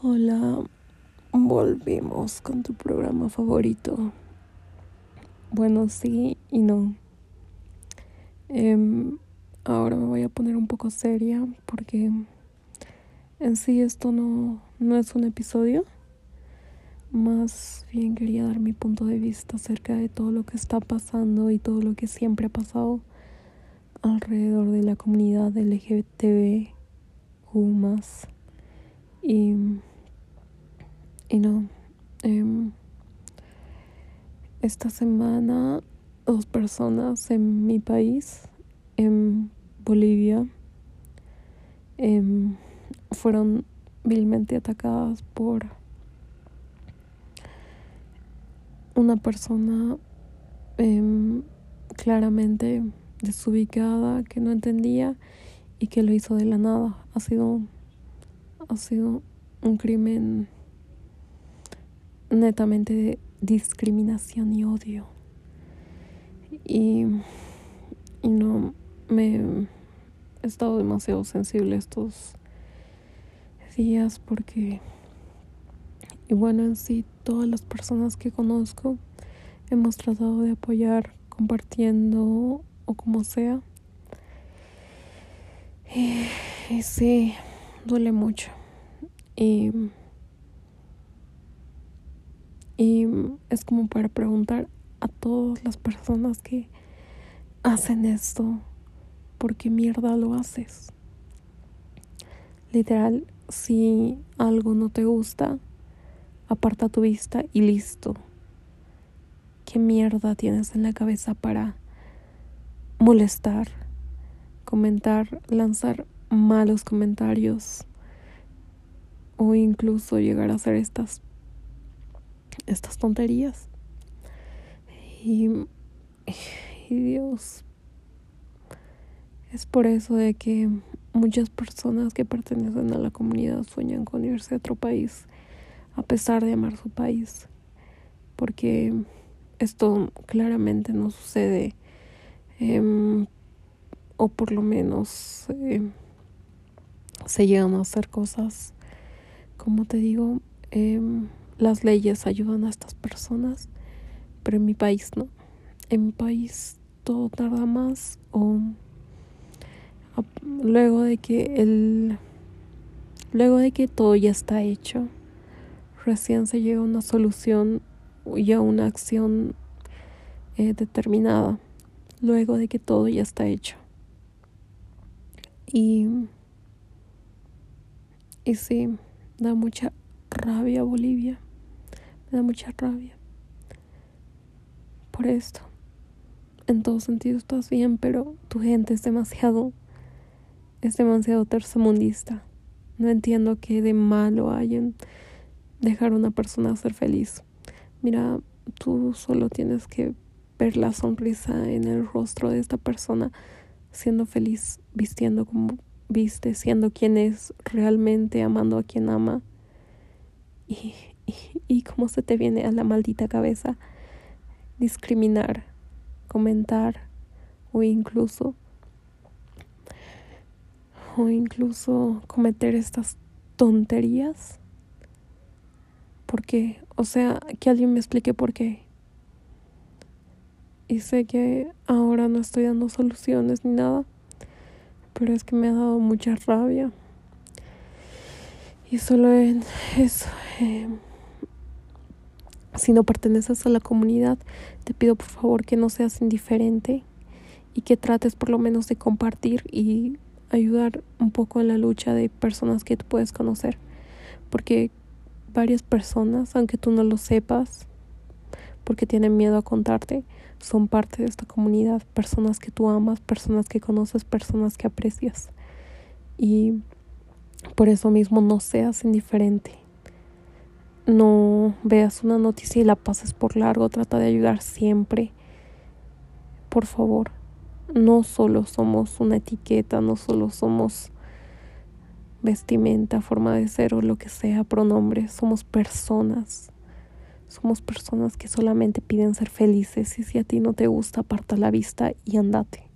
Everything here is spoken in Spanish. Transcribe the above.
Hola, volvimos con tu programa favorito. Bueno, sí y no. Em, ahora me voy a poner un poco seria porque en sí esto no, no es un episodio. Más bien quería dar mi punto de vista acerca de todo lo que está pasando y todo lo que siempre ha pasado alrededor de la comunidad LGBTQ. Y y no, em, esta semana dos personas en mi país, en Bolivia, em, fueron vilmente atacadas por una persona em, claramente desubicada que no entendía y que lo hizo de la nada. Ha sido, ha sido un crimen netamente de discriminación y odio. Y, y no me he estado demasiado sensible estos días porque, y bueno, en sí, todas las personas que conozco hemos tratado de apoyar compartiendo o como sea. Y, y sí, duele mucho. Y y es como para preguntar a todas las personas que hacen esto, ¿por qué mierda lo haces? Literal, si algo no te gusta, aparta tu vista y listo. ¿Qué mierda tienes en la cabeza para molestar, comentar, lanzar malos comentarios o incluso llegar a hacer estas estas tonterías. Y, y Dios, es por eso de que muchas personas que pertenecen a la comunidad sueñan con irse a otro país, a pesar de amar su país, porque esto claramente no sucede, em, o por lo menos em, se llegan a hacer cosas, como te digo, eh, las leyes ayudan a estas personas, pero en mi país no. En mi país todo tarda más o luego de que el luego de que todo ya está hecho, recién se llega a una solución y a una acción eh, determinada, luego de que todo ya está hecho. Y, y sí, da mucha rabia Bolivia. Me da mucha rabia por esto. En todo sentido estás bien, pero tu gente es demasiado, es demasiado tercermundista. No entiendo qué de malo hay en dejar a una persona ser feliz. Mira, tú solo tienes que ver la sonrisa en el rostro de esta persona siendo feliz, vistiendo como viste, siendo quien es realmente, amando a quien ama. Y, y, cómo se te viene a la maldita cabeza discriminar, comentar o incluso o incluso cometer estas tonterías. porque O sea, que alguien me explique por qué. Y sé que ahora no estoy dando soluciones ni nada, pero es que me ha dado mucha rabia. Y solo en eso. Eh, si no perteneces a la comunidad, te pido por favor que no seas indiferente y que trates por lo menos de compartir y ayudar un poco en la lucha de personas que tú puedes conocer. Porque varias personas, aunque tú no lo sepas, porque tienen miedo a contarte, son parte de esta comunidad, personas que tú amas, personas que conoces, personas que aprecias. Y por eso mismo no seas indiferente. No veas una noticia y la pases por largo. Trata de ayudar siempre. Por favor. No solo somos una etiqueta, no solo somos vestimenta, forma de ser o lo que sea, pronombres. Somos personas. Somos personas que solamente piden ser felices y si a ti no te gusta, aparta la vista y andate.